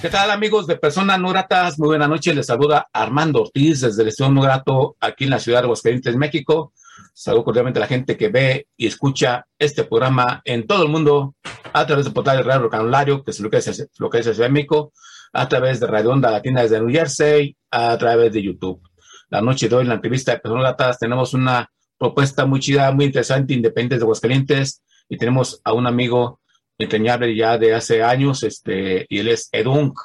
¿Qué tal amigos de Personas No Gratas? Muy buena noche, les saluda Armando Ortiz desde el Estudio No Grato aquí en la ciudad de Aguascalientes, México. Saludo cordialmente a la gente que ve y escucha este programa en todo el mundo a través del portal de Radio Canulario, que es lo que es, lo que es el México, a través de Radio Onda Latina desde New Jersey, a través de YouTube. La noche de hoy en la entrevista de Personas Gratas tenemos una propuesta muy chida, muy interesante, independiente de Aguascalientes, y tenemos a un amigo entrañable ya de hace años, este, y él es Edunk,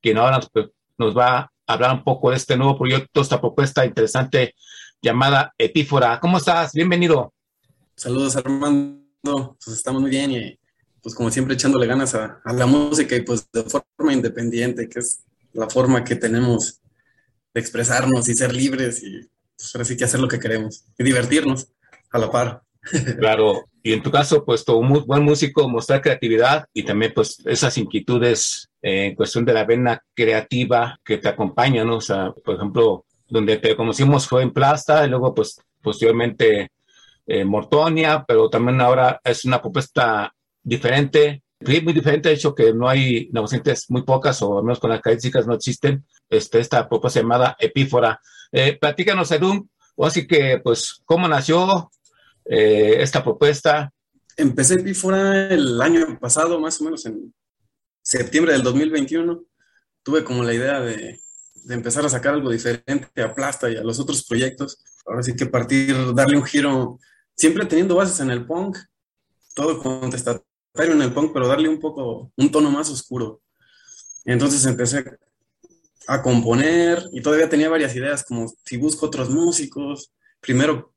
quien ahora nos, nos, va a hablar un poco de este nuevo proyecto, esta propuesta interesante llamada Epífora. ¿Cómo estás? Bienvenido. Saludos, Armando. Pues estamos muy bien y pues como siempre echándole ganas a, a la música y pues de forma independiente, que es la forma que tenemos de expresarnos y ser libres y pues ahora sí que hacer lo que queremos y divertirnos a la par. Claro, y en tu caso, pues tu muy buen músico, mostrar creatividad y también pues esas inquietudes eh, en cuestión de la vena creativa que te acompañan, ¿no? O sea, por ejemplo, donde te conocimos fue en Plasta y luego pues posteriormente eh, Mortonia, pero también ahora es una propuesta diferente, muy diferente, de hecho que no hay negociantes muy pocas o al menos con las características no existen, este, esta propuesta llamada Epífora. Eh, platícanos, Edun, así que pues cómo nació, eh, esta propuesta? Empecé Epífora el año pasado, más o menos en septiembre del 2021. Tuve como la idea de, de, empezar a sacar algo diferente a Plasta y a los otros proyectos. Ahora sí que partir, darle un giro, siempre teniendo bases en el punk, todo contestatario en el punk, pero darle un poco, un tono más oscuro. Entonces empecé a componer y todavía tenía varias ideas, como si busco otros músicos, primero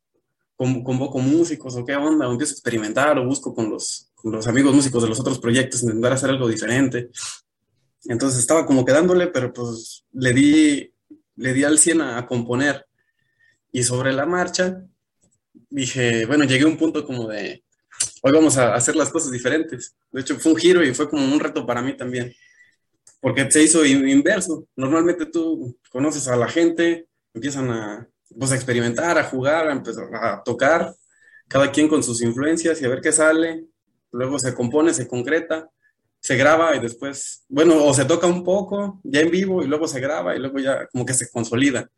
convoco músicos o qué onda, o empiezo a experimentar o busco con los, con los amigos músicos de los otros proyectos, intentar hacer algo diferente. Entonces estaba como quedándole, pero pues le di, le di al 100 a, a, componer. Y sobre la marcha dije, bueno, llegué a un punto como de, hoy vamos a hacer las cosas diferentes. De hecho, fue un giro y fue como un reto para mí también, porque se hizo inverso. Normalmente tú conoces a la gente, empiezan a, pues a experimentar, a jugar, a empezar a tocar, cada quien con sus influencias y a ver qué sale. Luego se compone, se concreta, se graba y después, bueno, o se toca un poco ya en vivo y luego se graba y luego ya como que se consolida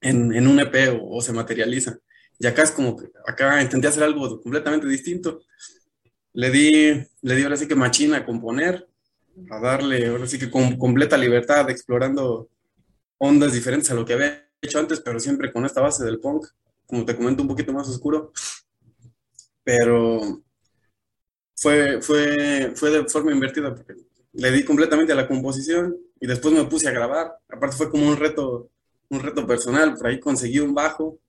en, en un EP o, o, se materializa. Y acá es como que acá intenté hacer algo completamente distinto. Le di, le di ahora sí que machina a componer, a darle ahora sí que con completa libertad, explorando ondas diferentes a lo que había hecho antes, pero siempre con esta base del punk, como te comento, un poquito más oscuro. Pero fue, fue, fue de forma invertida, porque le di completamente a la composición y después me puse a grabar. Aparte fue como un reto, un reto personal, por ahí conseguí un bajo.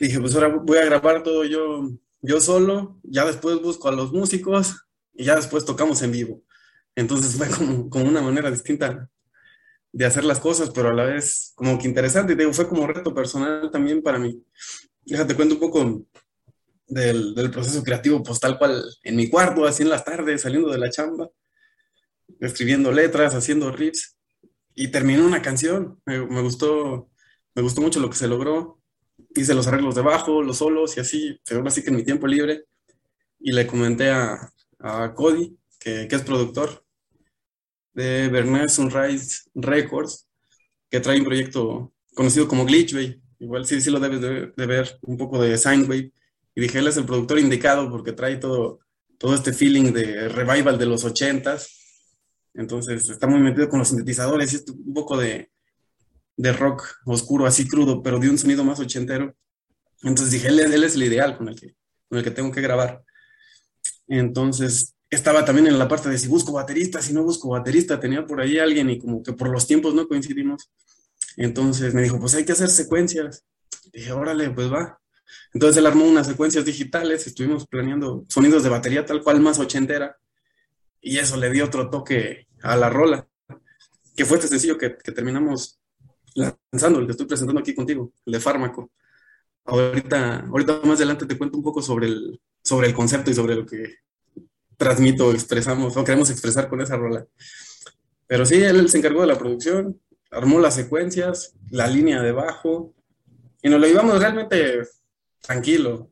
Dije, pues ahora voy a grabar todo yo, yo solo, ya después busco a los músicos y ya después tocamos en vivo. Entonces fue como, como una manera distinta de hacer las cosas, pero a la vez como que interesante. Digo, fue como reto personal también para mí. Déjate cuento un poco del, del, proceso creativo, pues tal cual en mi cuarto, así en las tardes, saliendo de la chamba, escribiendo letras, haciendo riffs, y terminó una canción. Me, gustó, me gustó mucho lo que se logró. Hice los arreglos de bajo, los solos y así, pero así que en mi tiempo libre. Y le comenté a, a Cody, que es productor, de Bernard Sunrise Records, que trae un proyecto conocido como Glitchway. Igual sí, sí lo debes de, ver, un poco de Signwave. Y dije, él es el productor indicado porque trae todo, todo este feeling de revival de los ochentas. Entonces está muy metido con los sintetizadores y un poco de, de rock oscuro, así crudo, pero de un sonido más ochentero. Entonces dije, él, él es el ideal con el, que, con el que tengo que grabar. Entonces estaba también en la parte de si busco baterista, si no busco baterista, tenía por ahí alguien y como que por los tiempos no coincidimos. Entonces me dijo, pues hay que hacer secuencias. Dije, órale, pues va. Entonces él armó unas secuencias digitales, estuvimos planeando sonidos de batería tal cual más ochentera, y eso le dio otro toque a la rola, que fue este sencillo que, que terminamos lanzando, el que estoy presentando aquí contigo, el de Fármaco. Ahorita, ahorita más adelante te cuento un poco sobre el, sobre el concepto y sobre lo que transmito, expresamos o queremos expresar con esa rola. Pero sí, él se encargó de la producción, armó las secuencias, la línea de bajo, y nos lo íbamos realmente tranquilo.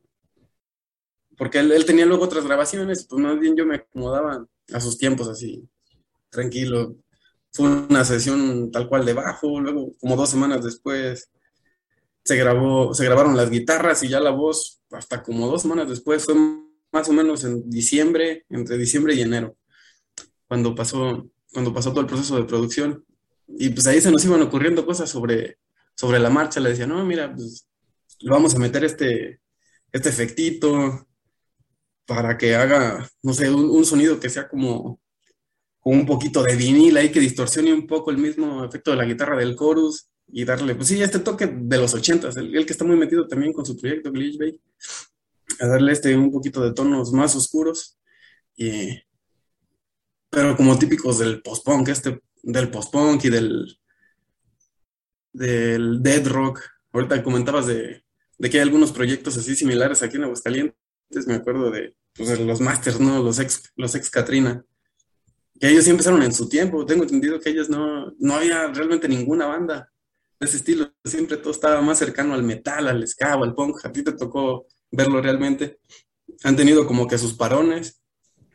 Porque él, tenía luego otras grabaciones, pues más bien yo me acomodaba a sus tiempos así, tranquilo. Fue una sesión tal cual de bajo, luego como dos semanas después se grabó, se grabaron las guitarras y ya la voz, hasta como dos semanas después, fue más o menos en diciembre, entre diciembre y enero, cuando pasó, cuando pasó todo el proceso de producción. Y pues ahí se nos iban ocurriendo cosas sobre, sobre la marcha. Le decía, no, mira, pues le vamos a meter este, este efectito para que haga, no sé, un, sonido que sea como, un poquito de vinil ahí, que distorsione un poco el mismo efecto de la guitarra del chorus y darle, pues sí, este toque de los ochentas, el, el que está muy metido también con su proyecto Glitch Bay, a darle este un poquito de tonos más oscuros, y, pero como típicos del post-punk, este del post-punk y del, del dead rock. Ahorita comentabas de, que hay algunos proyectos así similares aquí en Aguascalientes. Me acuerdo de, pues, los Masters, ¿no? Los ex, los ex Katrina. Que ellos sí empezaron en su tiempo. Tengo entendido que ellos no, no había realmente ninguna banda de ese estilo. Siempre todo estaba más cercano al metal, al ska, al punk. A ti te tocó verlo realmente. Han tenido como que sus parones,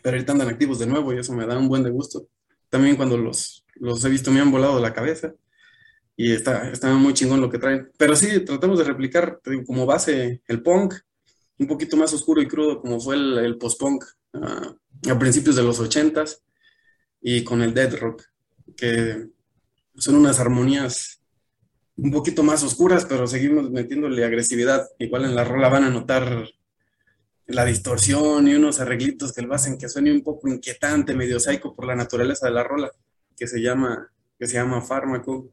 pero ahorita andan activos de nuevo y eso me da un buen de gusto. También cuando los, los he visto me han volado la cabeza y está, está muy chingón lo que traen. Pero sí, tratamos de replicar como base el punk, un poquito más oscuro y crudo como fue el, post-punk ah, a principios de los ochentas y con el dead rock, que son unas armonías un poquito más oscuras, pero seguimos metiéndole agresividad. Igual en la rola van a notar la distorsión y unos arreglitos que lo hacen que suene un poco inquietante, medio psycho por la naturaleza de la rola, que se llama, que se llama Fármaco.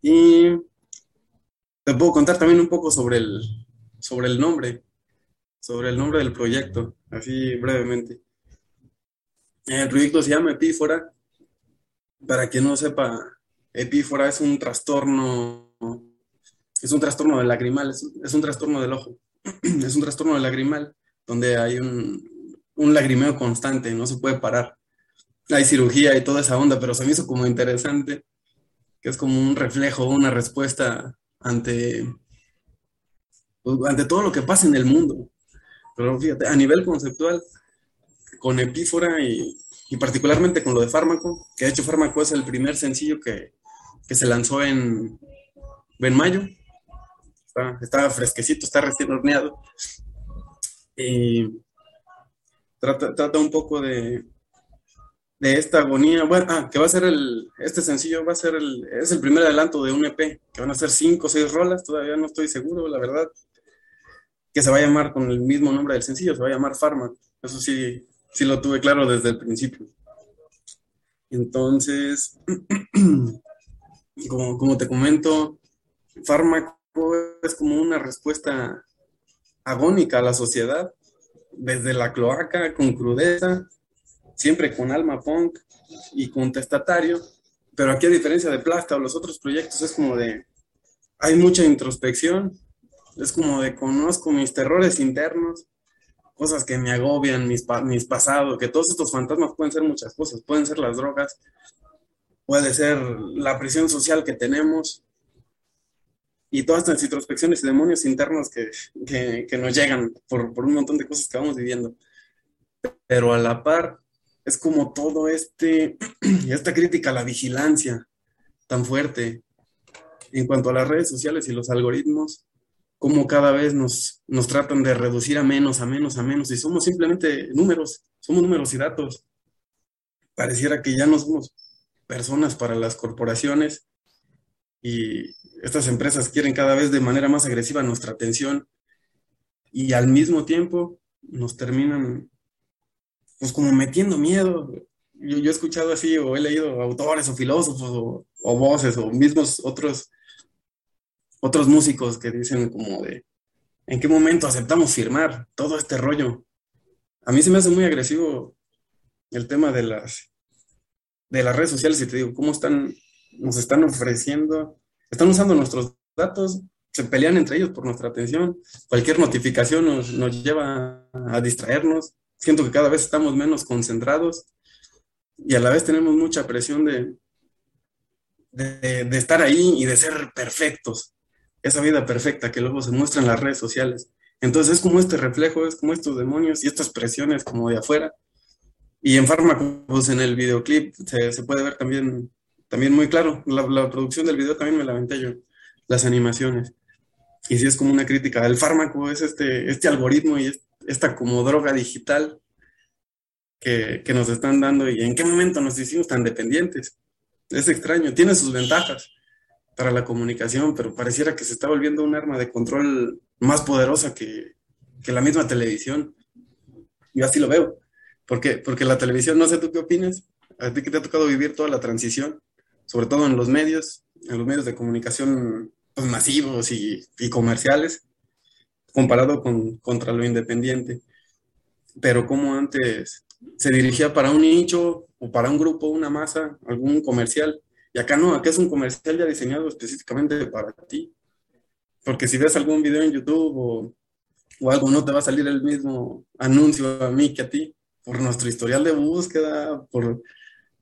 Y te puedo contar también un poco sobre el, sobre el nombre, sobre el nombre del proyecto, así brevemente. El proyecto se llama Epífora. Para quien no sepa, Epífora es un trastorno, es un trastorno del lagrimal, es un trastorno del ojo. es un trastorno lagrimal donde hay un, un lagrimeo constante, no se puede parar. Hay cirugía y toda esa onda, pero se me hizo como interesante, que es como un reflejo, una respuesta ante, pues, ante todo lo que pasa en el mundo. Pero fíjate, a nivel conceptual, con Epífora y, y particularmente con lo de Fármaco, que de hecho Fármaco es el primer sencillo que, que se lanzó en, en mayo, está, fresquecito, está recién horneado. Y trata, un poco de, de esta agonía. Bueno, ah, que va a ser el, este sencillo va a ser el, es el primer adelanto de un EP, que van a ser cinco o seis rolas, todavía no estoy seguro, la verdad. Que se va a llamar con el mismo nombre del sencillo, se va a llamar Pharma. Eso sí, sí lo tuve claro desde el principio. Entonces, como, como te comento, Fármaco es como una respuesta agónica a la sociedad, desde la cloaca, con crudeza, siempre con alma punk y contestatario, pero aquí a diferencia de Plasta o los otros proyectos es como de, hay mucha introspección, es como de conozco mis terrores internos, cosas que me agobian, mis, mis pasados, que todos estos fantasmas pueden ser muchas cosas, pueden ser las drogas, puede ser la prisión social que tenemos, y todas estas introspecciones y demonios internos que, que, nos llegan por, por, un montón de cosas que vamos viviendo. Pero a la par es como todo este, esta crítica a la vigilancia tan fuerte en cuanto a las redes sociales y los algoritmos, como cada vez nos, nos tratan de reducir a menos, a menos, a menos, y somos simplemente números, somos números y datos. Pareciera que ya no somos personas para las corporaciones y estas empresas quieren cada vez de manera más agresiva nuestra atención y al mismo tiempo nos terminan pues como metiendo miedo. Yo, he escuchado así o he leído autores o filósofos o, voces o mismos otros otros músicos que dicen como de ¿En qué momento aceptamos firmar todo este rollo? A mí se me hace muy agresivo el tema de las, de las redes sociales y te digo, cómo están, nos están ofreciendo, están usando nuestros datos, se pelean entre ellos por nuestra atención, cualquier notificación nos, nos lleva a distraernos, siento que cada vez estamos menos concentrados y a la vez tenemos mucha presión de, de, de estar ahí y de ser perfectos esa vida perfecta que luego se muestra en las redes sociales. Entonces es como este reflejo, es como estos demonios y estas presiones como de afuera. Y en fármacos, en el videoclip, se, se puede ver también, también muy claro. La, la, producción del video también me la aventé yo, las animaciones. Y sí es como una crítica. El fármaco es este, este algoritmo y esta como droga digital que, que nos están dando y en qué momento nos hicimos tan dependientes. Es extraño, tiene sus ventajas para la comunicación, pero pareciera que se está volviendo un arma de control más poderosa que, que la misma televisión. Yo así lo veo. ¿Por qué? Porque la televisión, no sé tú qué opinas, a ti que te ha tocado vivir toda la transición, sobre todo en los medios, en los medios de comunicación pues, masivos y, y, comerciales, comparado con contra lo independiente. Pero como antes se dirigía para un nicho o para un grupo, una masa, algún comercial, y acá no, acá es un comercial ya diseñado específicamente para ti. Porque si ves algún video en YouTube o, o algo, no te va a salir el mismo anuncio a mí que a ti, por nuestro historial de búsqueda, por,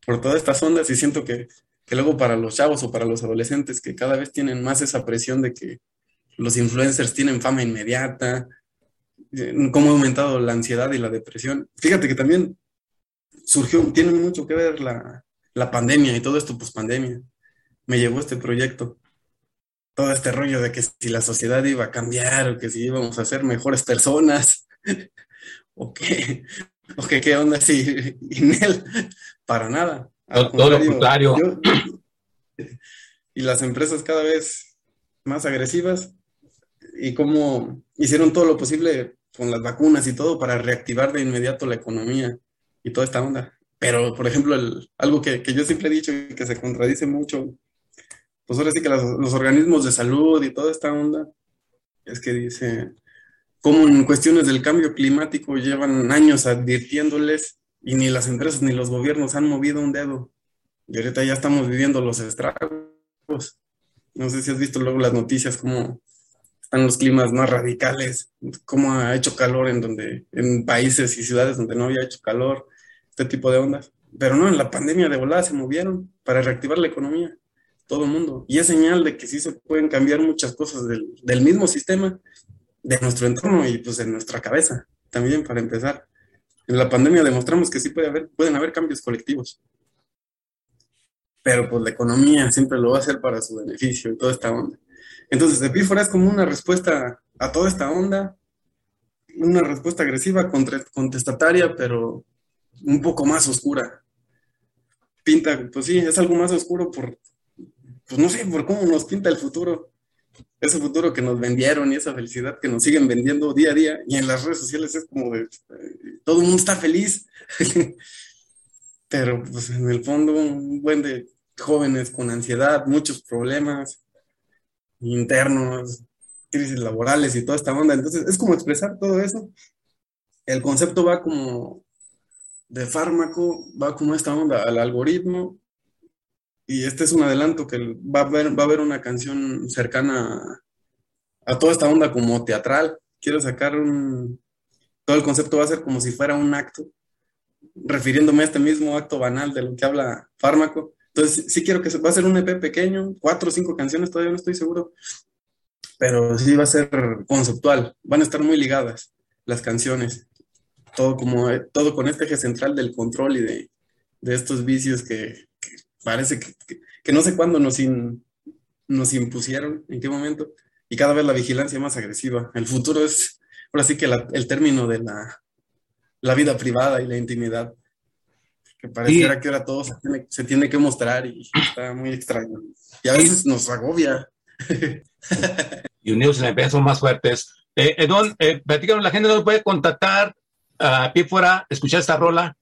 por todas estas ondas. Y siento que, que luego para los chavos o para los adolescentes que cada vez tienen más esa presión de que los influencers tienen fama inmediata, cómo ha aumentado la ansiedad y la depresión. Fíjate que también surgió, tiene mucho que ver la, la pandemia y todo esto, pues pandemia, me llevó este proyecto. Todo este rollo de que si la sociedad iba a cambiar o que si íbamos a ser mejores personas, o qué, o que qué onda si él para nada. Todo lo contrario. Yo, y las empresas cada vez más agresivas y cómo hicieron todo lo posible con las vacunas y todo para reactivar de inmediato la economía y toda esta onda. Pero, por ejemplo, el, algo que, que, yo siempre he dicho y que se contradice mucho, pues ahora sí que los, los organismos de salud y toda esta onda, es que dice, como en cuestiones del cambio climático llevan años advirtiéndoles y ni las empresas ni los gobiernos han movido un dedo. Y ahorita ya estamos viviendo los estragos. No sé si has visto luego las noticias, cómo están los climas más radicales, cómo ha hecho calor en donde, en países y ciudades donde no había hecho calor este tipo de ondas. Pero no, en la pandemia de volada se movieron para reactivar la economía, todo el mundo. Y es señal de que sí se pueden cambiar muchas cosas del mismo sistema, de nuestro entorno y pues en nuestra cabeza, también para empezar. En la pandemia demostramos que sí puede haber, pueden haber cambios colectivos. Pero pues la economía siempre lo va a hacer para su beneficio y toda esta onda. Entonces, Epífora es como una respuesta a toda esta onda, una respuesta agresiva, contestataria, pero un poco más oscura. Pinta, pues sí, es algo más oscuro por, pues no sé, por cómo nos pinta el futuro. Ese futuro que nos vendieron y esa felicidad que nos siguen vendiendo día a día. Y en las redes sociales es como de, todo el mundo está feliz. Pero pues en el fondo un buen de jóvenes con ansiedad, muchos problemas internos, crisis laborales y toda esta onda. Entonces es como expresar todo eso. El concepto va como de fármaco va como esta onda al algoritmo y este es un adelanto que va a haber, va a haber una canción cercana a, toda esta onda como teatral. Quiero sacar un... Todo el concepto va a ser como si fuera un acto, refiriéndome a este mismo acto banal de lo que habla fármaco. Entonces, sí quiero que se, va a ser un EP pequeño, cuatro o cinco canciones, todavía no estoy seguro, pero sí va a ser conceptual, van a estar muy ligadas las canciones todo como todo con este eje central del control y de, de estos vicios que parece que, que, que, no sé cuándo nos, in, nos impusieron, en qué momento, y cada vez la vigilancia más agresiva. El futuro es, ahora sí que la, el término de la, la, vida privada y la intimidad, que pareciera sí. que ahora todo se tiene, se tiene, que mostrar y está muy extraño. Y a veces nos agobia. y unidos en empresa son más fuertes. Eh, Edón, eh, platícanos, la gente no puede contactar a pie fuera, escuchar esta rola,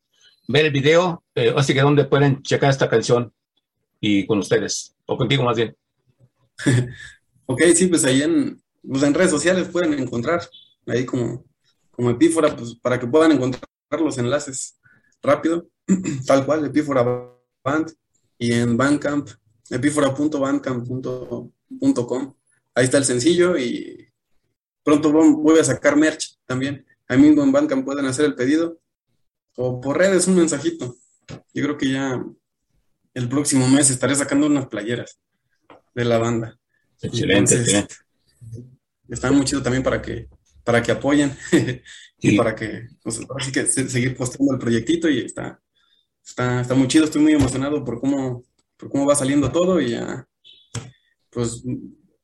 ver el video, eh, así que donde pueden checar esta canción y con ustedes, o contigo más bien. ok, sí, pues ahí en, pues en redes sociales pueden encontrar, ahí como, como Epífora, pues para que puedan encontrar los enlaces rápido, tal cual, Epífora Band, y en Bandcamp, epífora.bandcamp.com, ahí está el sencillo y pronto voy a sacar merch también, ahí mismo en Bandcamp pueden hacer el pedido, o por redes un mensajito, yo creo que ya el próximo mes estaré sacando unas playeras de la banda. Excelente, excelente. Está muy chido también para que, para que apoyen y para que, pues, así que seguir postando el proyectito y está, está, está muy chido, estoy muy emocionado por cómo, por cómo va saliendo todo y ya, pues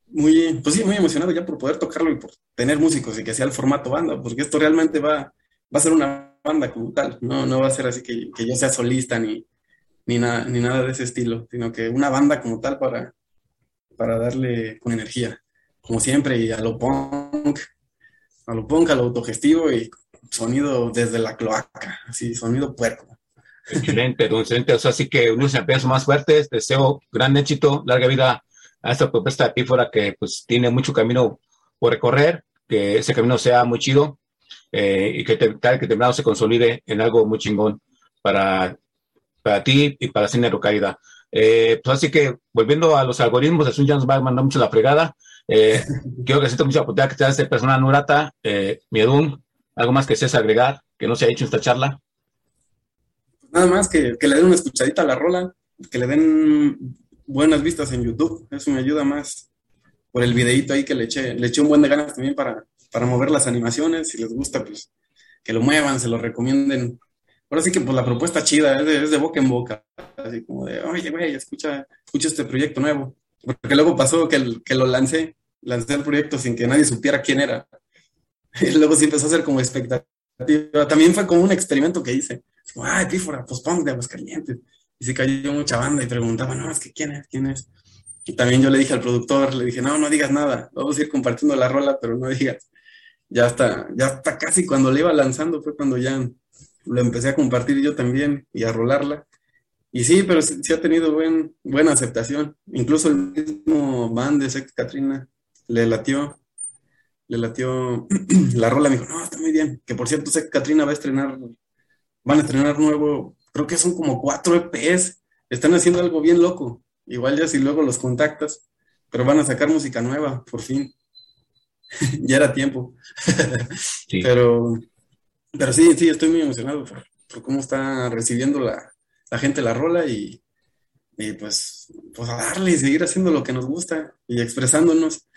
muy, pues sí, muy emocionado ya por poder tocarlo y por tener músicos y que sea el formato banda, porque esto realmente va, va a ser una banda como tal, no, no va a ser así que, que yo sea solista ni, ni, nada, ni nada de ese estilo, sino que una banda como tal para, para darle con energía, como siempre, y a lo punk, a lo punk, a lo autogestivo y sonido desde la cloaca, así, sonido puerco. Excelente, don excelente. O sea, así que unos empeños más fuertes, deseo gran éxito, larga vida a esta propuesta epífora que pues tiene mucho camino por recorrer, que ese camino sea muy chido eh, y que, te, que temprano se consolide en algo muy chingón para para ti y para Cine Rucaida. Eh, pues así que, volviendo a los algoritmos, Sun ya nos va a mandar mucho la fregada. Eh, quiero que siento mucha oportunidad que te da este persona Nurata, eh, Miedun, algo más que seas agregar, que no se ha hecho en esta charla. Nada más que, que, le den una escuchadita a la rola, que le den buenas vistas en YouTube, eso me ayuda más por el videito ahí que le eché, le eché un buen de ganas también para, para mover las animaciones, si les gusta, pues que lo muevan, se lo recomienden ahora sí que pues la propuesta chida, es de, boca en boca, así como de, oye, güey, escucha, escucha este proyecto nuevo. Porque luego pasó que, que lo lancé, lancé el proyecto sin que nadie supiera quién era. Y luego sí empezó a ser como expectativa. También fue como un experimento que hice. Ay, Pífora, pues punk de Aguascalientes. Y se cayó mucha banda y preguntaba, no, es que quién es, quién es. Y también yo le dije al productor, le dije, no, no digas nada, vamos a ir compartiendo la rola, pero no digas. Ya está, ya está casi cuando le iba lanzando, fue cuando ya lo empecé a compartir yo también y a rolarla. Y sí, pero sí, ha tenido buen, buena aceptación. Incluso el mismo band de Sex Katrina le latió, le latió la rola, me dijo, no, está muy bien. Que por cierto, Sex Katrina va a estrenar, van a estrenar nuevo, creo que son como cuatro EPs, están haciendo algo bien loco. Igual ya si luego los contactas, pero van a sacar música nueva, por fin. ya era tiempo. Pero pero sí, sí, estoy muy emocionado por, cómo está recibiendo la, gente la rola y, pues, pues a darle y seguir haciendo lo que nos gusta y expresándonos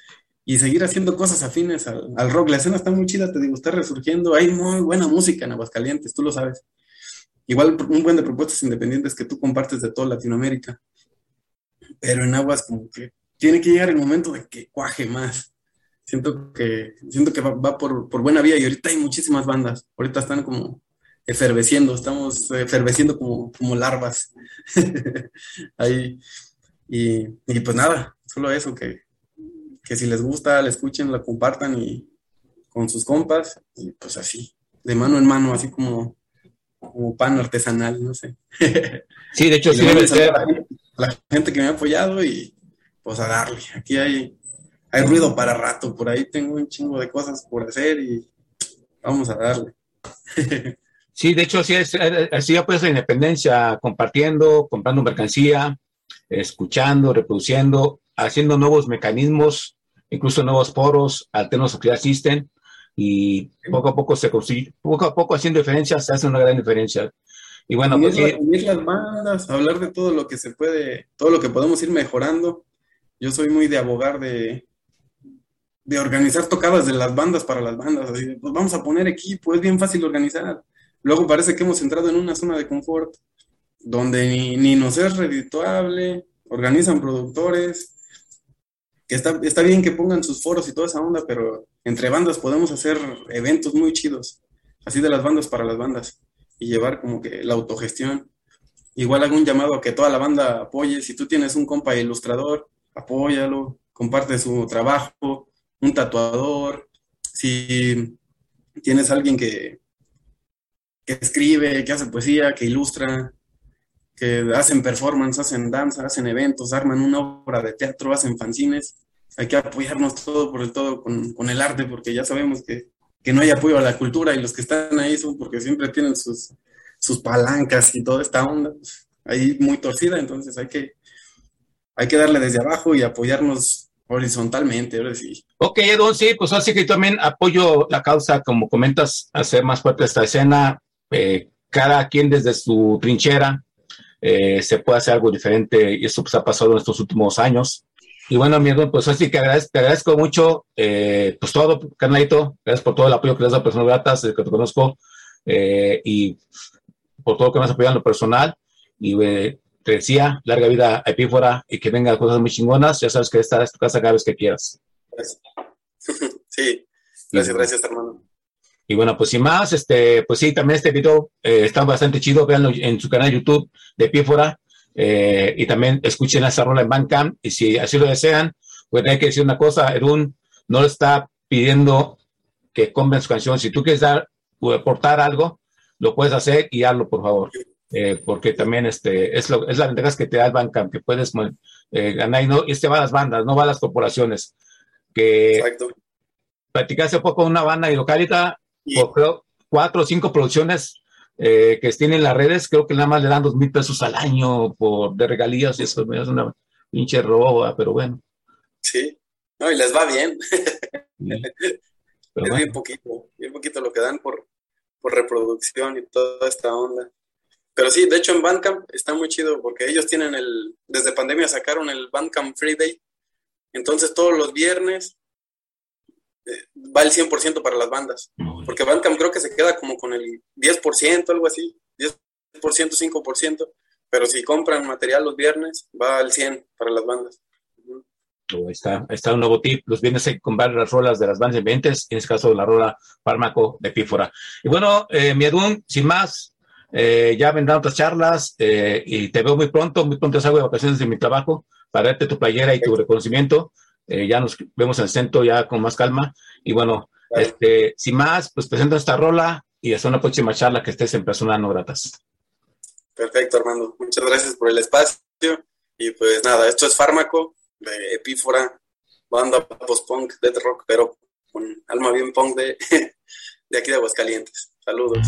y seguir haciendo cosas afines al, rock. La escena está muy chida, te digo, está resurgiendo. Hay muy buena música en Aguascalientes, tú lo sabes. Igual un buen de propuestas independientes que tú compartes de toda Latinoamérica. Pero en Aguas como que tiene que llegar el momento de que cuaje más siento que, siento que va, por, buena vía y ahorita hay muchísimas bandas. Ahorita están como eferveciendo, estamos eferveciendo como, como larvas. Ahí. Y, pues nada, solo eso, que, si les gusta, la escuchen, la compartan y con sus compas y pues así, de mano en mano, así como, como pan artesanal, no sé. Sí, de hecho, sí debe ser. la gente que me ha apoyado y pues a darle. Aquí hay hay ruido para rato, por ahí tengo un chingo de cosas por hacer y vamos a darle. Sí, de hecho, sí, es, así ya puedes la independencia, compartiendo, comprando mercancía, escuchando, reproduciendo, haciendo nuevos mecanismos, incluso nuevos foros, alternos que ya existen, y poco a poco se consigue, poco a poco haciendo diferencias, se hace una gran diferencia. Y bueno, pues sí. las bandas, hablar de todo lo que se puede, todo lo que podemos ir mejorando. Yo soy muy de abogar de, de organizar tocadas de las bandas para las bandas. Así, pues vamos a poner equipo, es bien fácil organizar. Luego parece que hemos entrado en una zona de confort donde ni, nos es redituable, organizan productores, que está, está bien que pongan sus foros y toda esa onda, pero entre bandas podemos hacer eventos muy chidos, así de las bandas para las bandas, y llevar como que la autogestión. Igual hago un llamado a que toda la banda apoye, si tú tienes un compa ilustrador, apóyalo, comparte su trabajo, un tatuador, si tienes alguien que, que escribe, que hace poesía, que ilustra, que hacen performance, hacen danza, hacen eventos, arman una obra de teatro, hacen fanzines, hay que apoyarnos todo por el todo con, con el arte, porque ya sabemos que, que, no hay apoyo a la cultura y los que están ahí son porque siempre tienen sus, sus palancas y toda esta onda ahí muy torcida, entonces hay que, hay que darle desde abajo y apoyarnos horizontalmente, ahora sí. Ok, Edon, sí, pues así que también apoyo la causa, como comentas, hacer más fuerte esta escena, eh, cada quien desde su trinchera eh, se puede hacer algo diferente y eso pues ha pasado en estos últimos años. Y bueno, mi pues así que agradezco, te agradezco mucho, eh, pues todo, carnalito, gracias por todo el apoyo que le das a personas gratas, desde que te conozco, eh, y por todo lo que me has apoyado en lo personal. Y eh, te decía, larga vida a Epífora y que vengan cosas muy chingonas. Ya sabes que esta es tu casa cada vez que quieras. Sí, gracias, gracias, hermano. Y bueno, pues sin más, este, pues sí, también este video eh, está bastante chido. Véanlo en su canal de YouTube de Epífora. Eh, y también escuchen esa rola en Bandcamp. Y si así lo desean, pues hay que decir una cosa: Erun no le está pidiendo que compren su canción. Si tú quieres dar o aportar algo, lo puedes hacer y hazlo, por favor. Eh, porque también este, es, lo, es la ventaja que te da el Bandcamp, que puedes eh, ganar y, no, y este va a las bandas, no va a las corporaciones. Que Exacto. Platicé hace poco una banda de localita, por, creo, cuatro o cinco producciones eh, que tienen las redes, creo que nada más le dan dos mil pesos al año por de regalías y eso es una pinche roba, pero bueno. Sí, no, y les va bien. Sí. es bueno. bien poquito, bien poquito lo que dan por, por reproducción y toda esta onda. Pero sí, de hecho en Bandcamp está muy chido porque ellos tienen el, desde pandemia sacaron el Bandcamp Free Day. Entonces todos los viernes eh, va el 100% para las bandas. Porque Bandcamp creo que se queda como con el 10%, algo así. 10%, 5%. Pero si compran material los viernes, va al 100% para las bandas. Está, está un nuevo tip. Los viernes hay que comprar las rolas de las bandas ventes, en este caso la rola Fármaco de Pífora. Y bueno, eh, Miedun, sin más, eh, ya vendrán otras charlas eh, y te veo muy pronto, muy pronto salgo de vacaciones de mi trabajo para darte tu playera y tu reconocimiento. Eh, ya nos vemos en el centro ya con más calma. Y bueno, este, sin más, pues presento esta rola y hasta una próxima charla que estés en Personas No Gratas. Perfecto, Armando. Muchas gracias por el espacio. Y pues nada, esto es Fármaco de Epífora, banda post-punk, death rock, pero con alma bien punk de, de aquí de Aguascalientes. Saludos.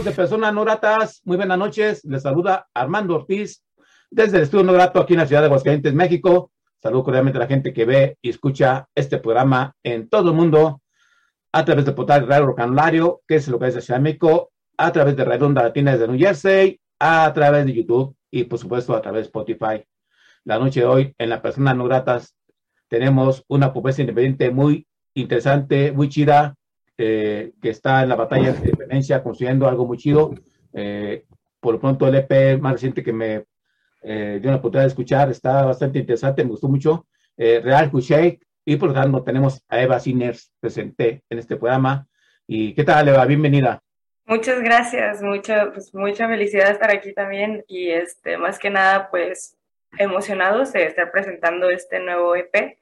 Amigos de Personas No Gratas? Muy buenas noches. Les saluda Armando Ortiz desde el Estudio No Grato aquí en la ciudad de Aguascalientes, México. Saludo cordialmente a la gente que ve y escucha este programa en todo el mundo a través del portal Radio Canulario, que es lo que es de Ciudad de México, a través de Redonda Latina desde New Jersey, a través de YouTube y por supuesto a través de Spotify. La noche de hoy en la Personas No Gratas tenemos una propuesta independiente muy interesante, muy chida, eh, que está en la batalla de independencia construyendo algo muy chido. Eh, por lo pronto el EP más reciente que me eh, dio la oportunidad de escuchar está bastante interesante, me gustó mucho. Real Shake y por lo tanto tenemos a Eva Sinners presente en este programa. ¿Y qué tal, Eva? Bienvenida. Muchas gracias, mucha, pues, mucha felicidad estar aquí también y este, más que nada, pues emocionados de estar presentando este nuevo EP.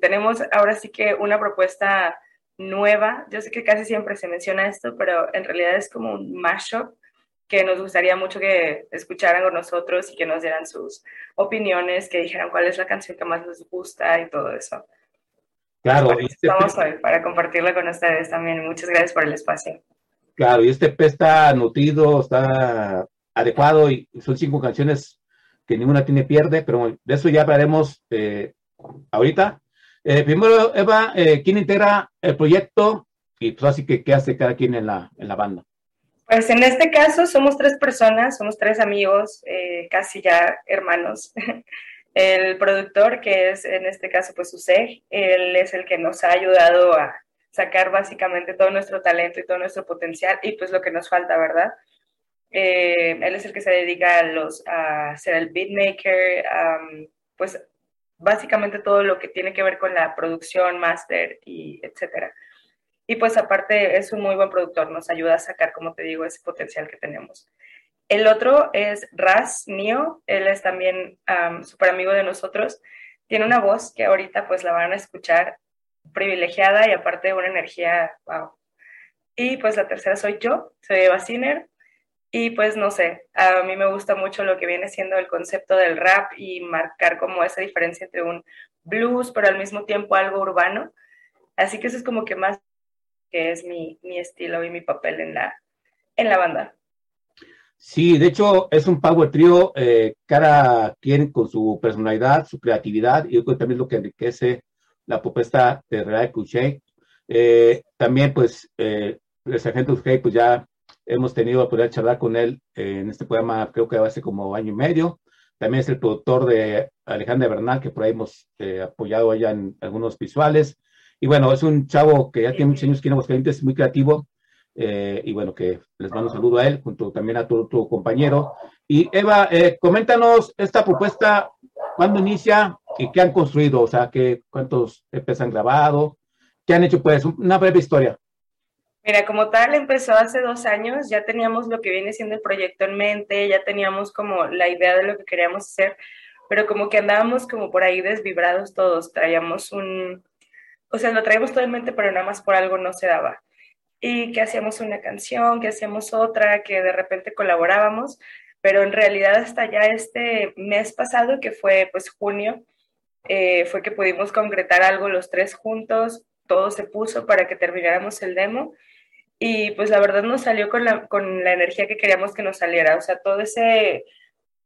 tenemos ahora sí que una propuesta nueva. Yo sé que casi siempre se menciona esto, pero en realidad es como un mashup que nos gustaría mucho que escucharan con nosotros y que nos dieran sus opiniones, que dijeran cuál es la canción que más les gusta y todo eso. Claro. Pues estamos hoy para compartirla con ustedes también. Muchas gracias por el espacio. Claro, y este P está nutrido, está adecuado y son cinco canciones que ninguna tiene pierde, pero de eso ya hablaremos eh, ahorita. Eh, primero, Eva, eh, ¿quién integra el proyecto? Y pues así que, ¿qué hace cada quien en la, en la banda? Pues en este caso somos tres personas, somos tres amigos, eh, casi ya hermanos. el productor, que es en este caso pues Useg, él es el que nos ha ayudado a sacar básicamente todo nuestro talento y todo nuestro potencial y pues lo que nos falta, ¿verdad? él es el que se dedica a, los, a ser el beatmaker, pues básicamente todo lo que tiene que ver con la producción, máster y etcétera. Y pues aparte es un muy buen productor, nos ayuda a sacar, como te digo, ese potencial que tenemos. El otro es Raz Nio, él es también súper amigo de nosotros. Tiene una voz que ahorita pues la van a escuchar privilegiada y aparte una energía, wow. Y pues la tercera soy yo, soy Eva Sinner, y pues no sé, a mí me gusta mucho lo que viene siendo el concepto del rap y marcar como esa diferencia entre un blues, pero al mismo tiempo algo urbano. Así que eso es como que más que es mi, mi estilo y mi papel en la, en la banda. Sí, de hecho es un power trio, eh, cada quien con su personalidad, su creatividad, y yo creo que también lo que enriquece la propuesta de Real Couché. Eh, también, pues, eh, el sargento Ushay, pues ya Hemos tenido la oportunidad de charlar con él en este programa, creo que hace como año y medio. También es el productor de Alejandra Bernal, que por ahí hemos eh, apoyado allá en algunos visuales. Y bueno, es un chavo que ya tiene muchos años aquí en Aguascalientes, muy creativo. Eh, y bueno, que les mando un saludo a él, junto también a tu, tu compañero. Y Eva, eh, coméntanos esta propuesta, ¿cuándo inicia y qué han construido? O sea, que, ¿cuántos EPs han grabado? ¿Qué han hecho? Pues una breve historia. Mira, como tal, empezó hace dos años, ya teníamos lo que viene siendo el proyecto en mente, ya teníamos como la idea de lo que queríamos hacer, pero como que andábamos como por ahí desvibrados todos, traíamos un, o sea, lo traíamos todo en mente, pero nada más por algo no se daba. Y que hacíamos una canción, que hacíamos otra, que de repente colaborábamos, pero en realidad hasta ya este mes pasado, que fue pues junio, eh, fue que pudimos concretar algo los tres juntos, todo se puso para que termináramos el demo y pues la verdad nos salió con la, con la energía que queríamos que nos saliera, o sea, todo ese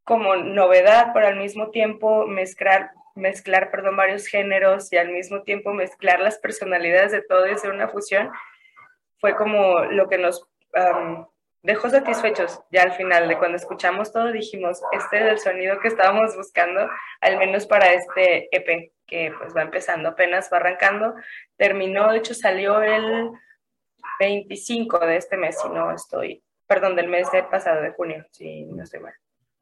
como novedad, pero al mismo tiempo mezclar, mezclar perdón, varios géneros y al mismo tiempo mezclar las personalidades de todo y hacer una fusión, fue como lo que nos dejó satisfechos ya al final de cuando escuchamos todo dijimos, este es el sonido que estábamos buscando, al menos para este EP, que pues va empezando, apenas va arrancando, terminó, de hecho salió el 25 de este mes, si no estoy, perdón, del mes de pasado, de junio, si no estoy mal.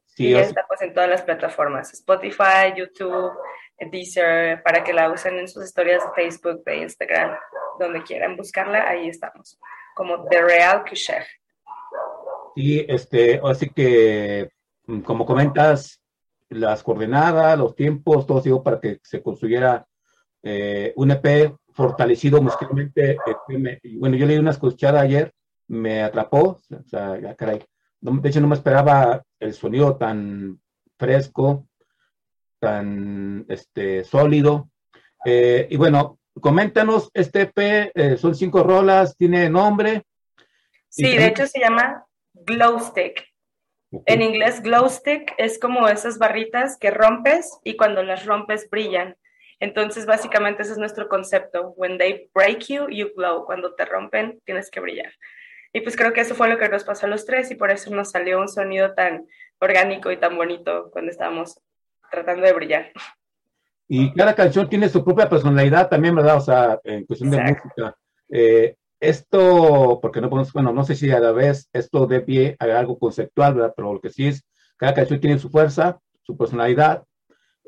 Sí, y ya está pues en todas las plataformas, Spotify, YouTube, Deezer, para que la usen en sus historias de Facebook, de Instagram, donde quieran buscarla, ahí estamos, como The Real Kushech. Sí, este, así que, mm, como comentas, las coordenadas, los tiempos, todo sigo para que se construyera eh, un EP fortalecido musicalmente. Eh, bueno, yo leí una escuchada ayer, me atrapó, o sea, ya caray. de hecho, no me esperaba el sonido tan fresco, tan este, sólido. Eh, y bueno, coméntanos, este EP son cinco rolas, tiene nombre. Sí, de hecho se llama glow stick. En inglés, glow stick es como esas barritas que rompes y cuando las rompes brillan. Entonces, básicamente ese es nuestro concepto. When they break you, you glow. Cuando te rompen, tienes que brillar. Y pues creo que eso fue lo que nos pasó a los tres y por eso nos salió un sonido tan orgánico y tan bonito cuando estábamos tratando de brillar. Y cada canción tiene su propia personalidad también, ¿verdad? O sea, en cuestión de música. Eh, esto, porque no podemos, bueno, no sé si a la vez esto de pie a algo conceptual, ¿verdad? Pero lo que sí es, cada canción tiene su fuerza, su personalidad,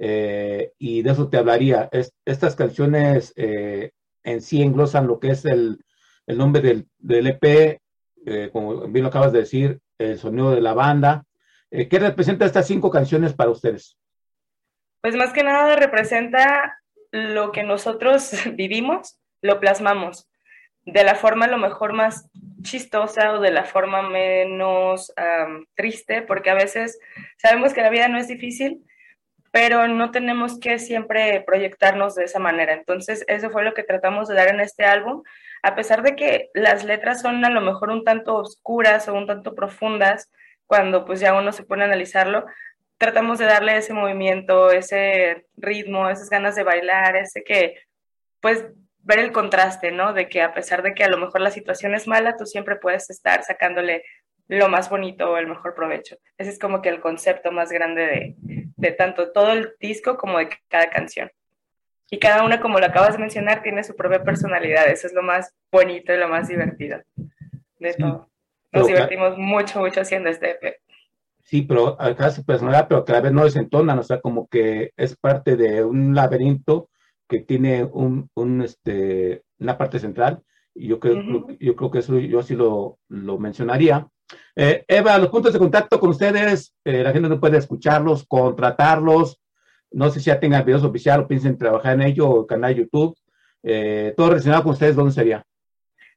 eh, y de eso te hablaría. estas canciones eh, en sí englosan lo que es el, el nombre del, del EP, eh, como bien lo acabas de decir, el sonido de la banda. ¿Qué representa estas cinco canciones para ustedes? Pues más que nada representa lo que nosotros vivimos, lo plasmamos de la forma a lo mejor más chistosa o de la forma menos triste, porque a veces sabemos que la vida no es difícil, pero no tenemos que siempre proyectarnos de esa manera. Entonces, eso fue lo que tratamos de dar en este álbum, a pesar de que las letras son a lo mejor un tanto oscuras o un tanto profundas, cuando pues ya uno se pone a analizarlo, tratamos de darle ese movimiento, ese ritmo, esas ganas de bailar, ese que pues ver el contraste, ¿no? De que a pesar de que a lo mejor la situación es mala, tú siempre puedes estar sacándole lo más bonito o el mejor provecho. Ese es como que el concepto más grande de, de tanto todo el disco como de cada canción. Y cada una, como lo acabas de mencionar, tiene su propia personalidad. Eso es lo más bonito y lo más divertido de todo. Nos divertimos mucho, mucho haciendo este EP. Sí, pero acá su personalidad, pero que a la vez no desentonan, o sea, como que es parte de un laberinto que tiene un, un, este, una parte central, y yo creo, yo creo que eso yo así lo, lo mencionaría. Eh, Eva, los puntos de contacto con ustedes, eh, la gente no puede escucharlos, contratarlos, no sé si ya tengan videos oficiales o piensen trabajar en ello, o canal YouTube, eh, todo relacionado con ustedes, ¿dónde sería?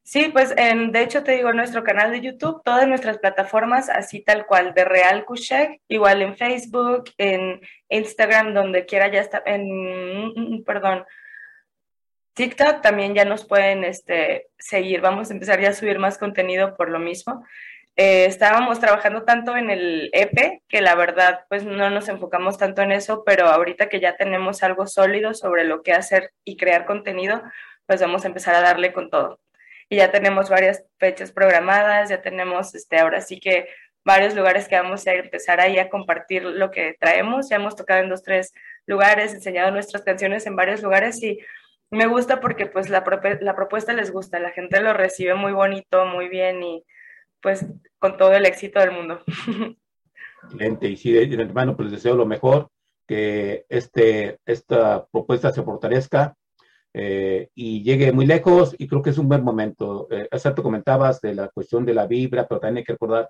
Sí, pues de hecho te digo, nuestro canal de YouTube, todas nuestras plataformas, así tal cual, de Real Kushek, igual en Facebook, en Instagram, donde quiera ya está, en, perdón, TikTok también ya nos pueden este, seguir, vamos a empezar ya a subir más contenido por lo mismo. Eh, estábamos trabajando tanto en el EP que la verdad pues no nos enfocamos tanto en eso, pero ahorita que ya tenemos algo sólido sobre lo que hacer y crear contenido, pues vamos a empezar a darle con todo y ya tenemos varias fechas programadas, ya tenemos este, ahora sí que varios lugares que vamos a empezar ahí a compartir lo que traemos. Ya hemos tocado en dos, tres lugares, enseñado nuestras canciones en varios lugares y me gusta porque pues la, la propuesta les gusta, la gente lo recibe muy bonito, muy bien y pues con todo el éxito del mundo. Excelente, y sí, de hermano, pues les deseo lo mejor, que este, esta propuesta se fortalezca eh, y llegue muy lejos y creo que es un buen momento. Eh, comentabas de la cuestión de la vibra, pero también hay que recordar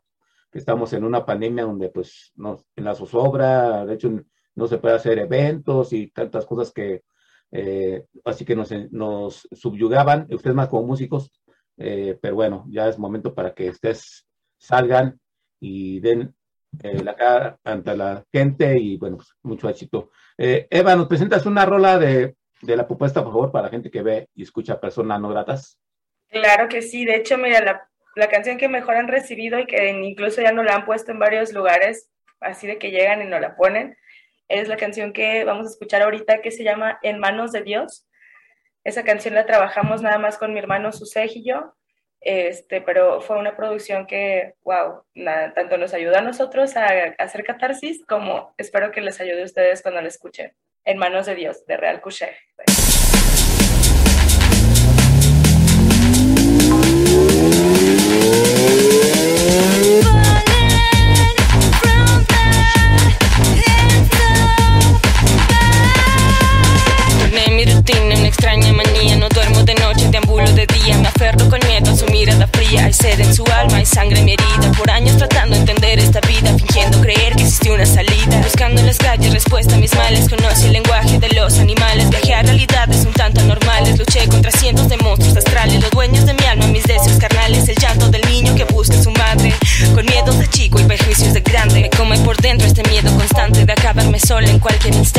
que estamos en una pandemia donde pues nos, en la zozobra, de hecho no se puede hacer eventos y tantas cosas que eh, así que nos, nos subyugaban, ustedes más como músicos, pero bueno, ya es momento para que ustedes salgan y den eh, la cara ante la gente y bueno, pues, mucho éxito. Eh, Eva, ¿nos presentas una rola de, de, la propuesta, por favor, para la gente que ve y escucha personas no gratas? Claro que sí, de hecho, mira, la, la canción que mejor han recibido y que incluso ya no la han puesto en varios lugares, así de que llegan y no la ponen, es la canción que vamos a escuchar ahorita que se llama En manos de Dios. Esa canción la trabajamos nada más con mi hermano Susej y yo, este, pero fue una producción que, wow, tanto nos ayuda a nosotros a, hacer catarsis como espero que les ayude a ustedes cuando la escuchen. En manos de Dios, de Real Couché. Con su mirada fría, hay sed en su alma, hay sangre en mi herida, por años tratando de entender esta vida, fingiendo creer que existe una salida, buscando en las calles respuesta a mis males, conoce el lenguaje de los animales, viajé a realidades un tanto anormales, luché contra cientos de monstruos astrales, los dueños de mi alma, mis deseos carnales, el llanto del niño que busca a su madre, con miedos de chico y prejuicios de grande, me come por dentro este miedo constante de acabarme sola en cualquier instante.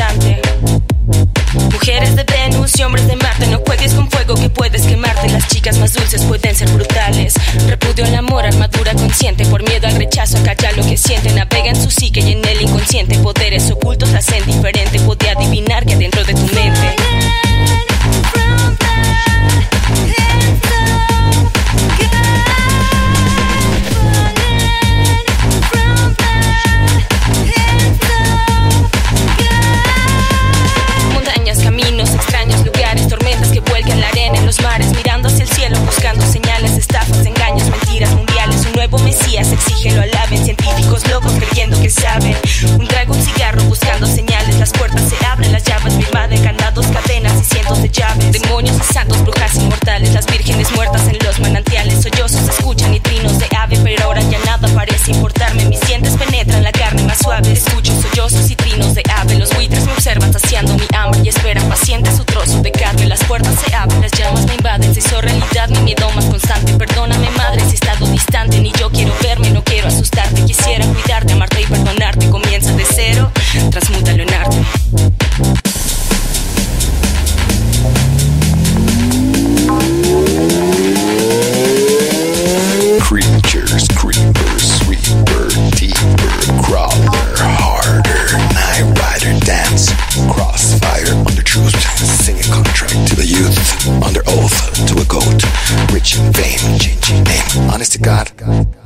Honest to God,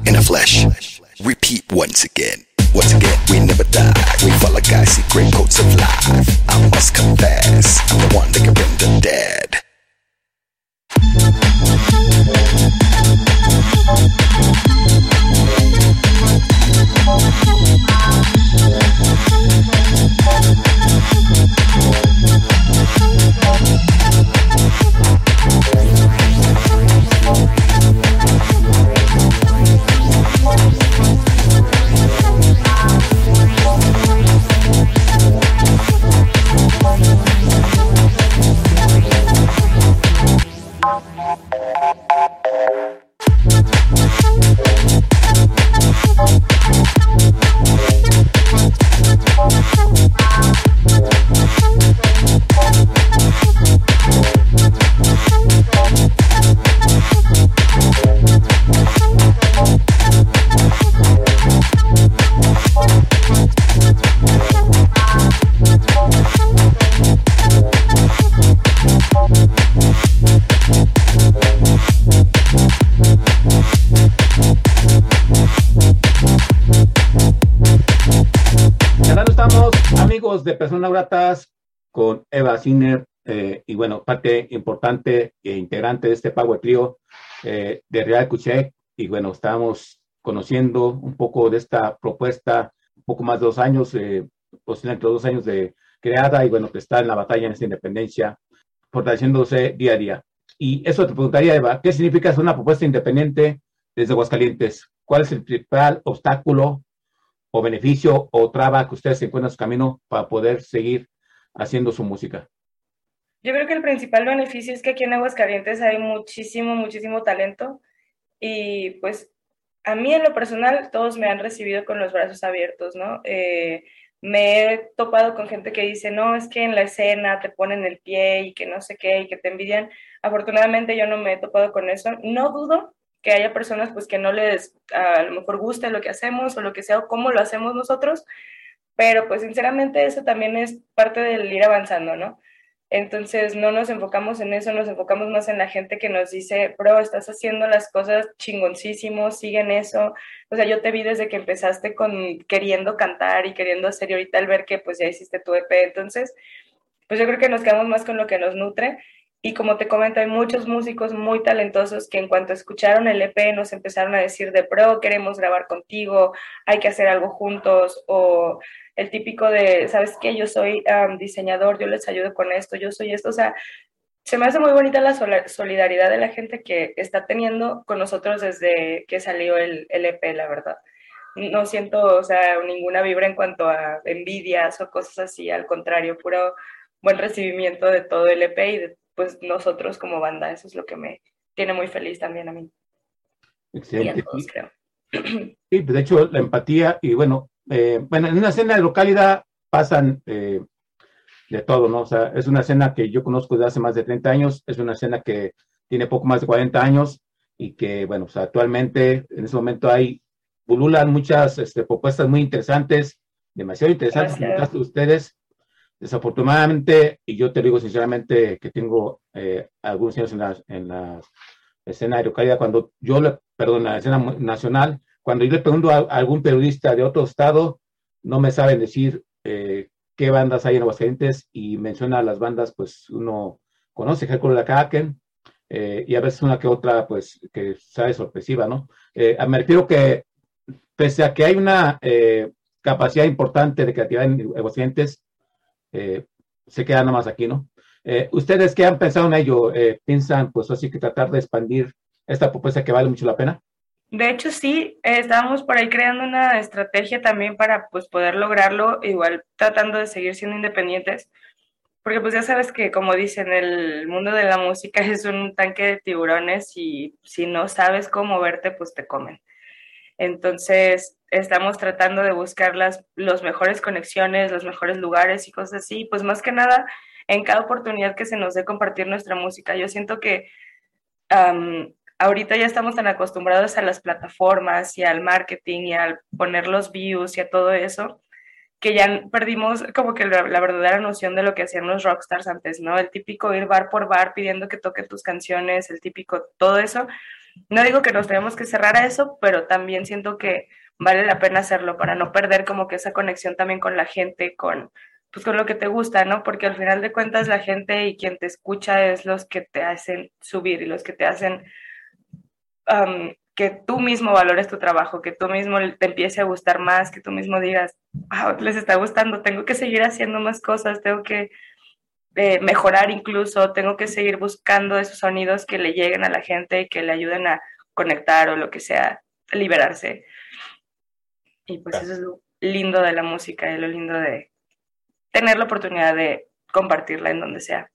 in the flesh. Repeat once again. Once again, we never die. We follow guys, secret codes of life. I must confess, I'm the one that can bring the dead. De Personas Gratas con Eva Sinner eh, y bueno, parte importante e integrante de este Power Trio eh, de Real Cuchec y bueno, estamos conociendo un poco de esta propuesta, un poco más de dos años, eh, posiblemente dos años de creada y bueno, que está en la batalla en esta independencia, fortaleciéndose día a día. Y eso te preguntaría, Eva, ¿qué significa ser una propuesta independiente desde Aguascalientes? ¿Cuál es el principal obstáculo o beneficio o traba que ustedes encuentran en su camino para poder seguir haciendo su música? Yo creo que el principal beneficio es que aquí en Aguascalientes hay muchísimo, muchísimo talento y pues a mí en lo personal todos me han recibido con los brazos abiertos, ¿no? Eh, me he topado con gente que dice, no, es que en la escena te ponen el pie y que no sé qué y que te envidian. Afortunadamente yo no me he topado con eso. No dudo que haya personas pues que no les a lo mejor guste lo que hacemos o lo que sea o cómo lo hacemos nosotros, pero pues sinceramente eso también es parte del ir avanzando, ¿no? Entonces no nos enfocamos en eso, nos enfocamos más en la gente que nos dice, bro, estás haciendo las cosas chingoncísimos, siguen eso. O sea, yo te vi desde que empezaste con queriendo cantar y queriendo hacer y ahorita al ver que pues ya hiciste tu EP. Entonces, pues yo creo que nos quedamos más con lo que nos nutre. Y como te comento, hay muchos músicos muy talentosos que en cuanto escucharon el EP nos empezaron a decir de, bro, queremos grabar contigo, hay que hacer algo juntos o el típico de, ¿sabes qué? Yo soy diseñador, yo les ayudo con esto, yo soy esto, o sea, se me hace muy bonita la solidaridad de la gente que está teniendo con nosotros desde que salió el, el EP, la verdad. No siento, o sea, ninguna vibra en cuanto a envidias o cosas así, al contrario, puro buen recibimiento de todo el EP y de pues nosotros como banda, eso es lo que me tiene muy feliz también a mí. Excelente. Sí, de hecho, la empatía y bueno, eh, bueno, en una escena de localidad pasan eh, de todo, ¿no? O sea, es una escena que yo conozco desde hace más de 30 años, es una escena que tiene poco más de 40 años y que, bueno, o sea, actualmente en ese momento hay, pululan muchas este, propuestas muy interesantes, demasiado interesantes, de ustedes. Desafortunadamente, y yo te digo sinceramente que tengo eh, algunos años en la, en la escena de localidad, cuando yo, le, perdón, la escena nacional, cuando yo le pregunto a, algún periodista de otro estado, no me saben decir eh, qué bandas hay en Aguascalientes y menciona las bandas, pues uno conoce, Hércules la Kraken, eh, y a veces una que otra, pues, que sabe sorpresiva, ¿no? Eh, me refiero que, pese a que hay una capacidad importante de creatividad en Aguascalientes, se queda nada más aquí, ¿no? ¿Ustedes qué han pensado en ello? ¿Piensan, pues, así que tratar de expandir esta propuesta que vale mucho la pena? De hecho, sí, estábamos por ahí creando una estrategia también para pues, poder lograrlo, igual tratando de seguir siendo independientes, porque pues ya sabes que como dicen, el mundo de la música es un tanque de tiburones y si no sabes cómo verte, pues te comen. Entonces, estamos tratando de buscar las los mejores conexiones, los mejores lugares y cosas así, pues más que nada, en cada oportunidad que se nos dé compartir nuestra música, yo siento que ahorita ya estamos tan acostumbrados a las plataformas y al marketing y al poner los views y a todo eso, que ya perdimos como que la, verdadera noción de lo que hacían los rockstars antes, ¿no? El típico ir bar por bar pidiendo que toquen tus canciones, el típico todo eso. No digo que nos tenemos que cerrar a eso, pero también siento que vale la pena hacerlo para no perder como que esa conexión también con la gente, con pues con lo que te gusta, ¿no? Porque al final de cuentas la gente y quien te escucha es los que te hacen subir y los que te hacen que tú mismo valores tu trabajo, que tú mismo te empiece a gustar más, que tú mismo digas, les está gustando, tengo que seguir haciendo más cosas, tengo que eh, mejorar incluso, tengo que seguir buscando esos sonidos que le lleguen a la gente y que le ayuden a conectar o lo que sea, liberarse. Y pues eso es lo lindo de la música y lo lindo de tener la oportunidad de compartirla en donde sea.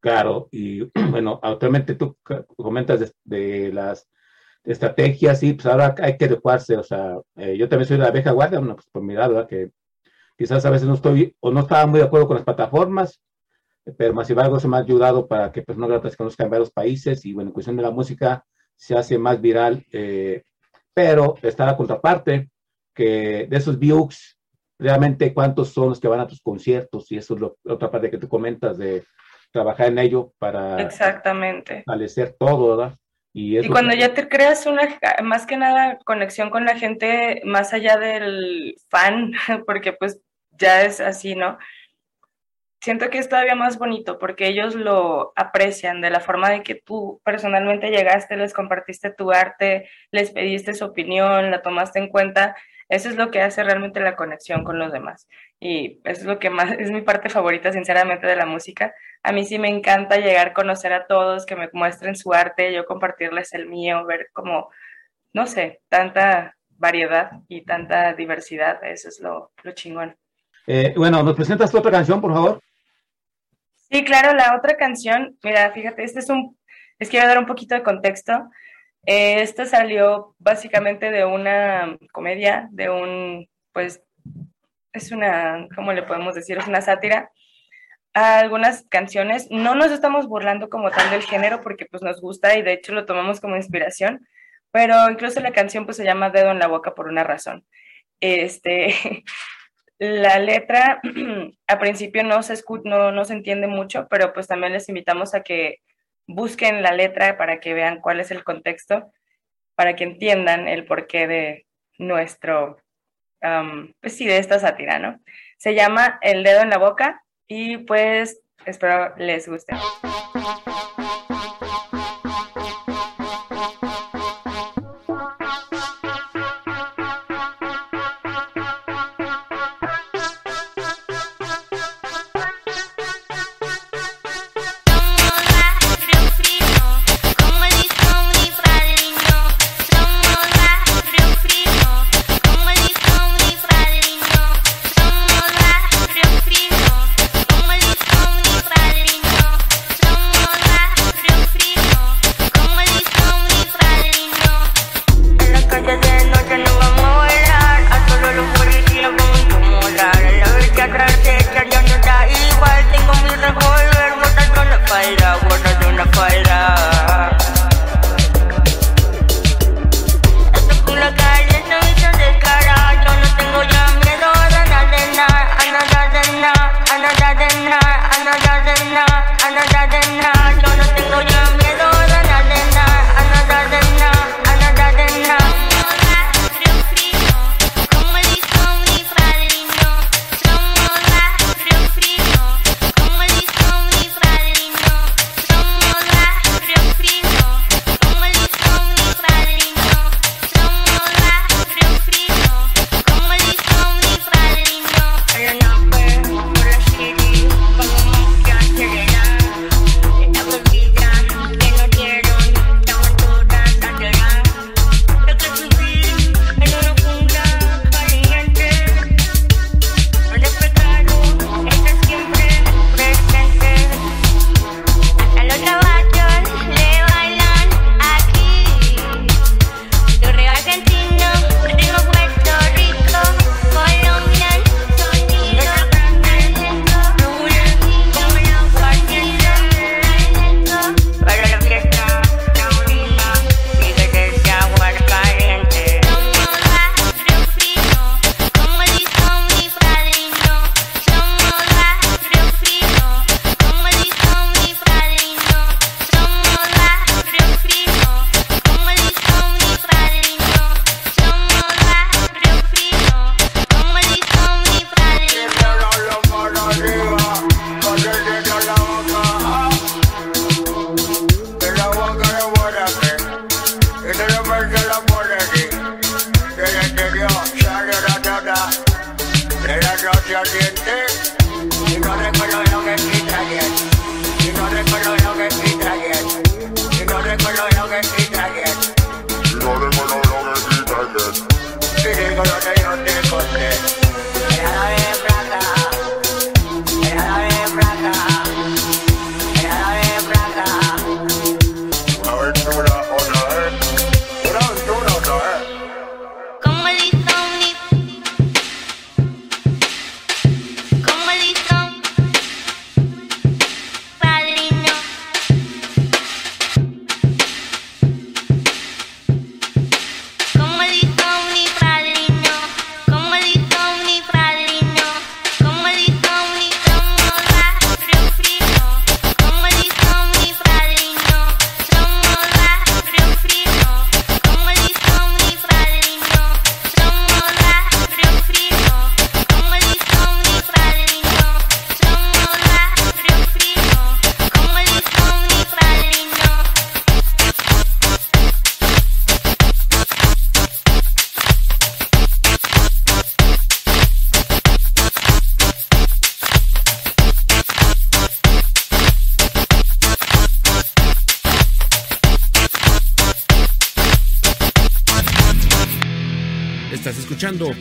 Claro, y bueno, actualmente tú comentas de las estrategias, y pues ahora hay que adecuarse, o sea, eh, yo también soy de la vieja guardia, bueno, pues por mi lado, que quizás a veces no estoy o no estaba muy de acuerdo con las plataformas, pero más embargo se me ha ayudado para que no gratas conozcan varios países y bueno, en cuestión de la música se hace más viral, eh, pero está la contraparte, que de esos views, realmente cuántos son los que van a tus conciertos y eso es lo, otra parte que tú comentas de trabajar en ello para Exactamente. fortalecer todo, ¿verdad? Y, cuando ya te creas una, más que nada, conexión con la gente más allá del fan, porque pues ya es así, ¿no? Siento que es todavía más bonito porque ellos lo aprecian de la forma de que tú personalmente llegaste, les compartiste tu arte, les pediste su opinión, la tomaste en cuenta eso es lo que hace realmente la conexión con los demás. Y es lo que más es mi parte favorita, sinceramente, de la música. A mí sí me encanta llegar a conocer a todos, que me muestren su arte, yo compartirles el mío, ver como, no sé, tanta variedad y tanta diversidad. Eso es lo, lo chingón. Eh, bueno, ¿nos presentas tu otra canción, por favor? Sí, claro, la otra canción, mira, fíjate, este es un, es que voy a dar un poquito de contexto. Eh, esta salió básicamente de una comedia, de un, pues, es una, ¿cómo le podemos decir? Es una sátira algunas canciones. No nos estamos burlando como tal del género porque pues nos gusta y de hecho lo tomamos como inspiración, pero incluso la canción pues se llama Dedo en la Boca por una razón. Este, la letra a principio no se, no, no se entiende mucho, pero pues también les invitamos a que busquen la letra para que vean cuál es el contexto, para que entiendan el porqué de nuestro, pues sí, de esta sátira, ¿no? Se llama El dedo en la boca y pues espero les guste.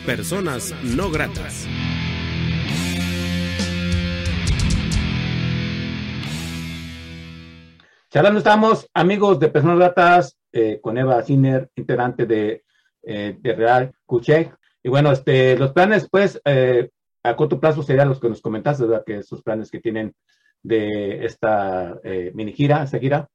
Personas no gratas. Charlando estamos, amigos de Personas Gratas, eh, con Eva Sinner, integrante de, eh, de Real Kuchek. Y bueno, este, los planes, pues, eh, a corto plazo serían los que nos comentaste, ¿verdad? Que esos planes que tienen de esta eh, mini gira, esta gira.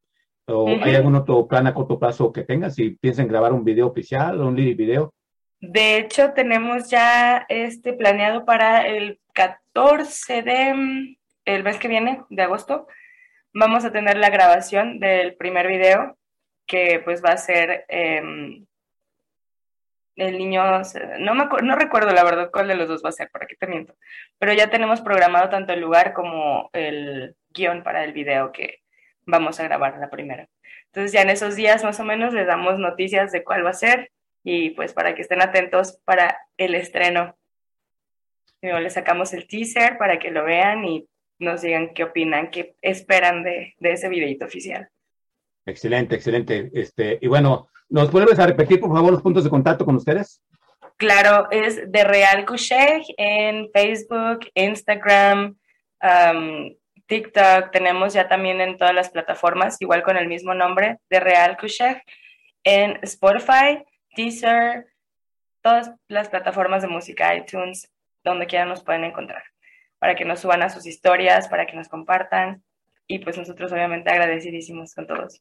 ¿O Ujú. hay algún otro plan a corto plazo que tengan? Si piensan grabar un video oficial o un lyric video. De hecho, tenemos ya este planeado para el 14 de mm, el mes que viene, de agosto. Vamos a tener la grabación del primer video, que pues va a ser em, el niño, no me no recuerdo la verdad cuál de los dos va a ser, para qué te miento. Pero ya tenemos programado tanto el lugar como el guion para el video que vamos a grabar la primera. Entonces ya en esos días más o menos les damos noticias de cuál va a ser y pues para que estén atentos para el estreno. Luego les sacamos el teaser para que lo vean y nos digan qué opinan, qué esperan de, de ese videito oficial. Excelente, excelente. Este, y bueno, ¿nos vuelves a repetir, por favor, los puntos de contacto con ustedes? Claro, es de Real Coucheg en Facebook, Instagram, um, TikTok. Tenemos ya también en todas las plataformas, igual con el mismo nombre, de Real Coucheg, en Spotify, Deezer, todas las plataformas de música, iTunes, donde quieran nos pueden encontrar, para que nos suban a sus historias, para que nos compartan. Y pues nosotros obviamente agradecidísimos con todos.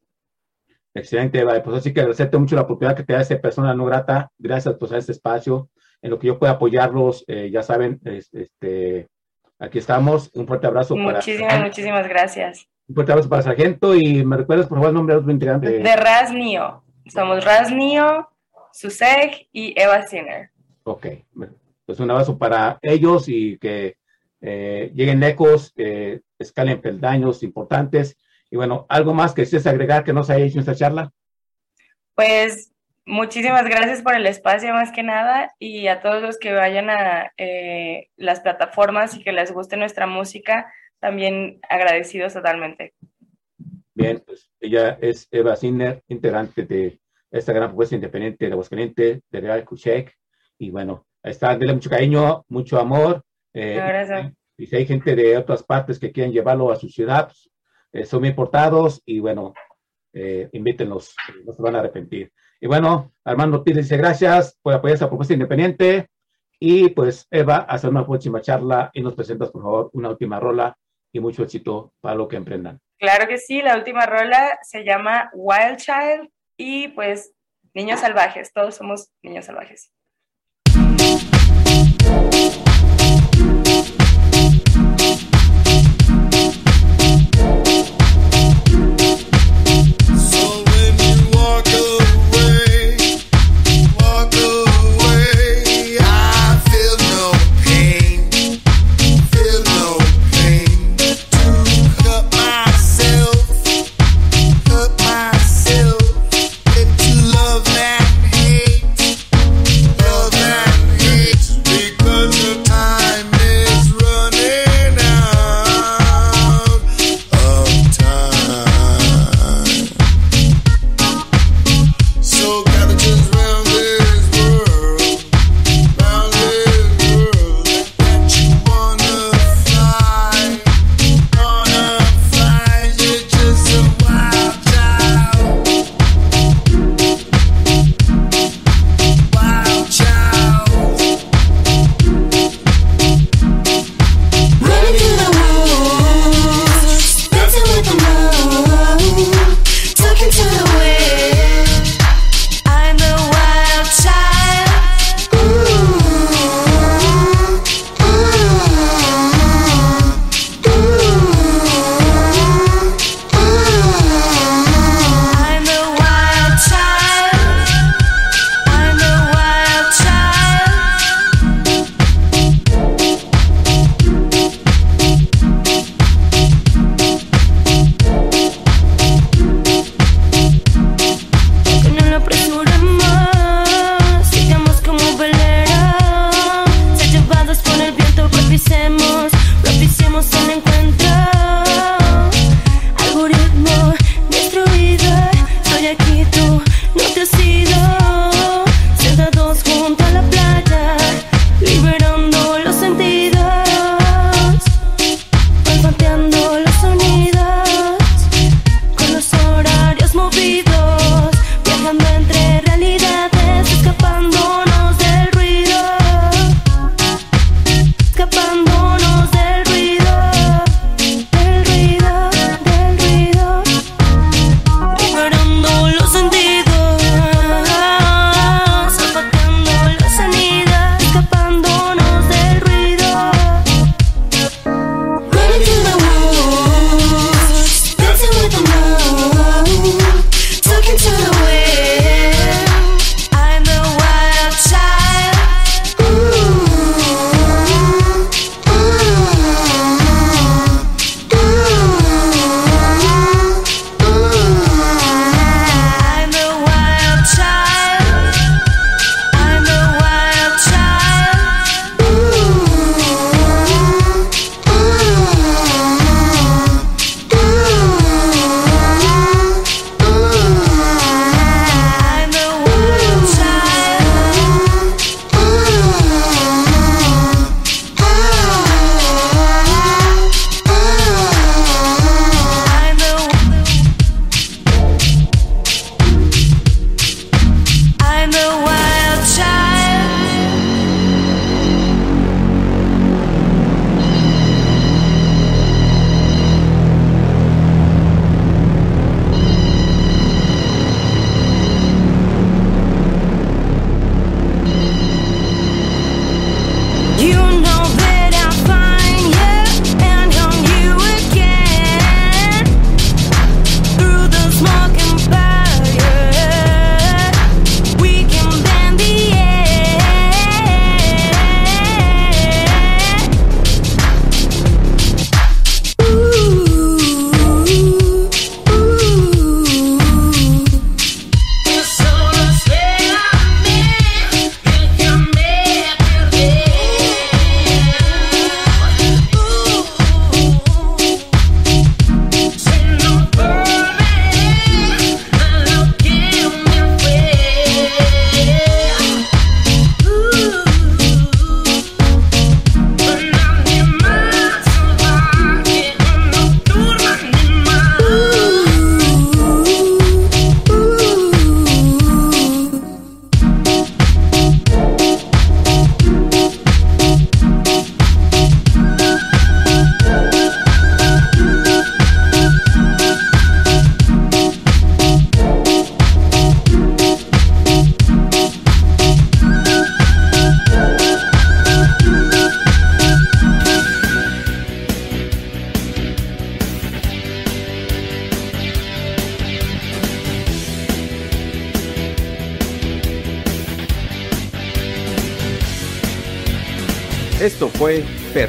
Excelente, Eva. Pues así que agradecerte mucho la oportunidad que te da esta persona no grata. Gracias pues, a este espacio. En lo que yo pueda apoyarlos, eh, ya saben, es- este, aquí estamos. Un fuerte abrazo Muchísimas, para muchísimas gracias. un fuerte abrazo para Sargento y me recuerdas por favor el nombre de otro integrante. De Rasnio. Somos Rasnio, Suseg y Eva Sinner. Ok, pues un abrazo para ellos y que eh, lleguen lejos, escalen peldaños importantes. Y bueno, algo más que quisieras agregar que no se haya hecho en esta charla. Pues muchísimas gracias por el espacio más que nada y a todos los que vayan a eh, las plataformas y que les guste nuestra música, también agradecidos totalmente. Bien, pues ella es Eva Sinner, integrante de esta gran propuesta independiente de Aguascalientes, de Real Kuchek. Y bueno, está, denle mucho cariño, mucho amor. eh, abrazo. y si hay gente de otras partes que quieren llevarlo a su ciudad, pues, eh, son bien portados y bueno, eh, invítenlos, no se van a arrepentir. Y bueno, Armando Ortiz dice gracias por apoyar esta propuesta independiente. Y pues Eva, hasta una próxima charla y nos presentas por favor una última rola y mucho éxito para lo que emprendan. Claro que sí, la última rola se llama Wild Child y pues niños salvajes, todos somos niños salvajes.